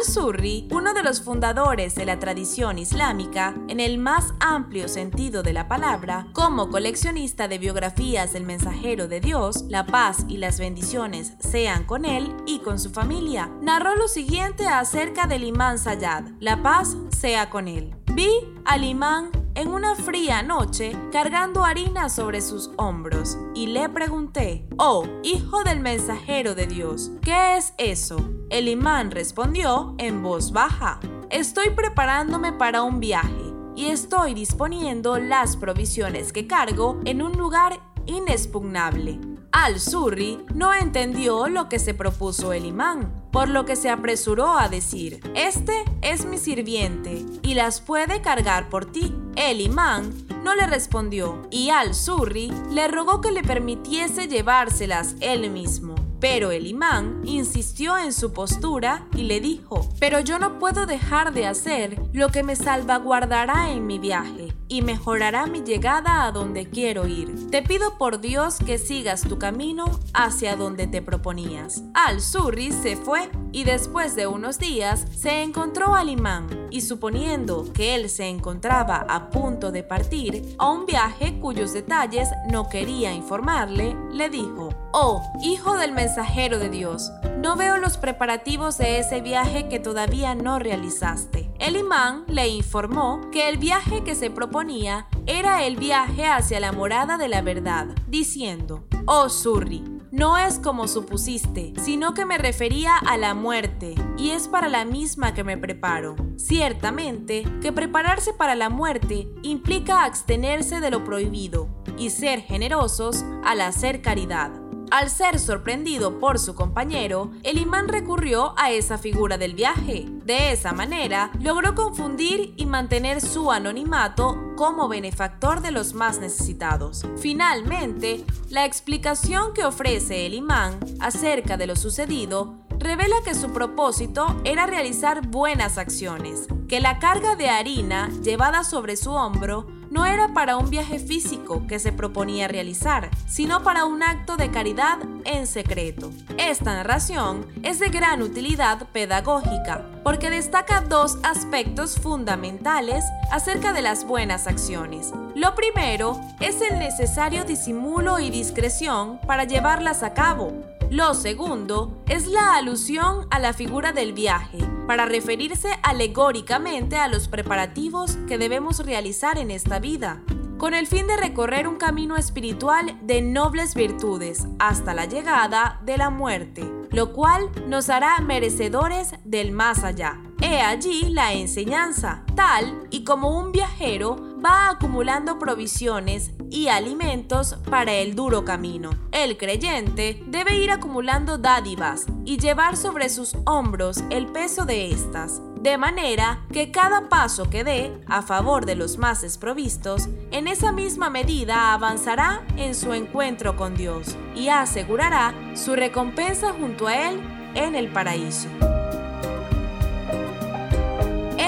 Al-Surri, uno de los fundadores de la tradición islámica, en el más amplio sentido de la palabra, como coleccionista de biografías del mensajero de Dios, la paz y las bendiciones sean con él y con su familia, narró lo siguiente acerca del imán Sayyad, la paz sea con él. Vi al imán en una fría noche cargando harina sobre sus hombros y le pregunté, Oh, hijo del mensajero de Dios, ¿qué es eso? El imán respondió en voz baja, Estoy preparándome para un viaje y estoy disponiendo las provisiones que cargo en un lugar inexpugnable. Al-Surri no entendió lo que se propuso el imán, por lo que se apresuró a decir, Este es mi sirviente y las puede cargar por ti. El imán no le respondió y Al-Surri le rogó que le permitiese llevárselas él mismo. Pero el imán insistió en su postura y le dijo, pero yo no puedo dejar de hacer lo que me salvaguardará en mi viaje y mejorará mi llegada a donde quiero ir. Te pido por Dios que sigas tu camino hacia donde te proponías. Al-Surri se fue y después de unos días se encontró al imán y suponiendo que él se encontraba a punto de partir a un viaje cuyos detalles no quería informarle, le dijo, Oh, hijo del mensajero de Dios, no veo los preparativos de ese viaje que todavía no realizaste. El imán le informó que el viaje que se proponía era el viaje hacia la morada de la verdad, diciendo, Oh Surri, no es como supusiste, sino que me refería a la muerte, y es para la misma que me preparo. Ciertamente que prepararse para la muerte implica abstenerse de lo prohibido y ser generosos al hacer caridad. Al ser sorprendido por su compañero, el imán recurrió a esa figura del viaje. De esa manera, logró confundir y mantener su anonimato como benefactor de los más necesitados. Finalmente, la explicación que ofrece el imán acerca de lo sucedido revela que su propósito era realizar buenas acciones, que la carga de harina llevada sobre su hombro no era para un viaje físico que se proponía realizar, sino para un acto de caridad en secreto. Esta narración es de gran utilidad pedagógica porque destaca dos aspectos fundamentales acerca de las buenas acciones. Lo primero es el necesario disimulo y discreción para llevarlas a cabo. Lo segundo es la alusión a la figura del viaje, para referirse alegóricamente a los preparativos que debemos realizar en esta vida, con el fin de recorrer un camino espiritual de nobles virtudes hasta la llegada de la muerte, lo cual nos hará merecedores del más allá. He allí la enseñanza, tal y como un viajero va acumulando provisiones y alimentos para el duro camino. El creyente debe ir acumulando dádivas y llevar sobre sus hombros el peso de estas, de manera que cada paso que dé a favor de los más desprovistos, en esa misma medida avanzará en su encuentro con Dios y asegurará su recompensa junto a Él en el paraíso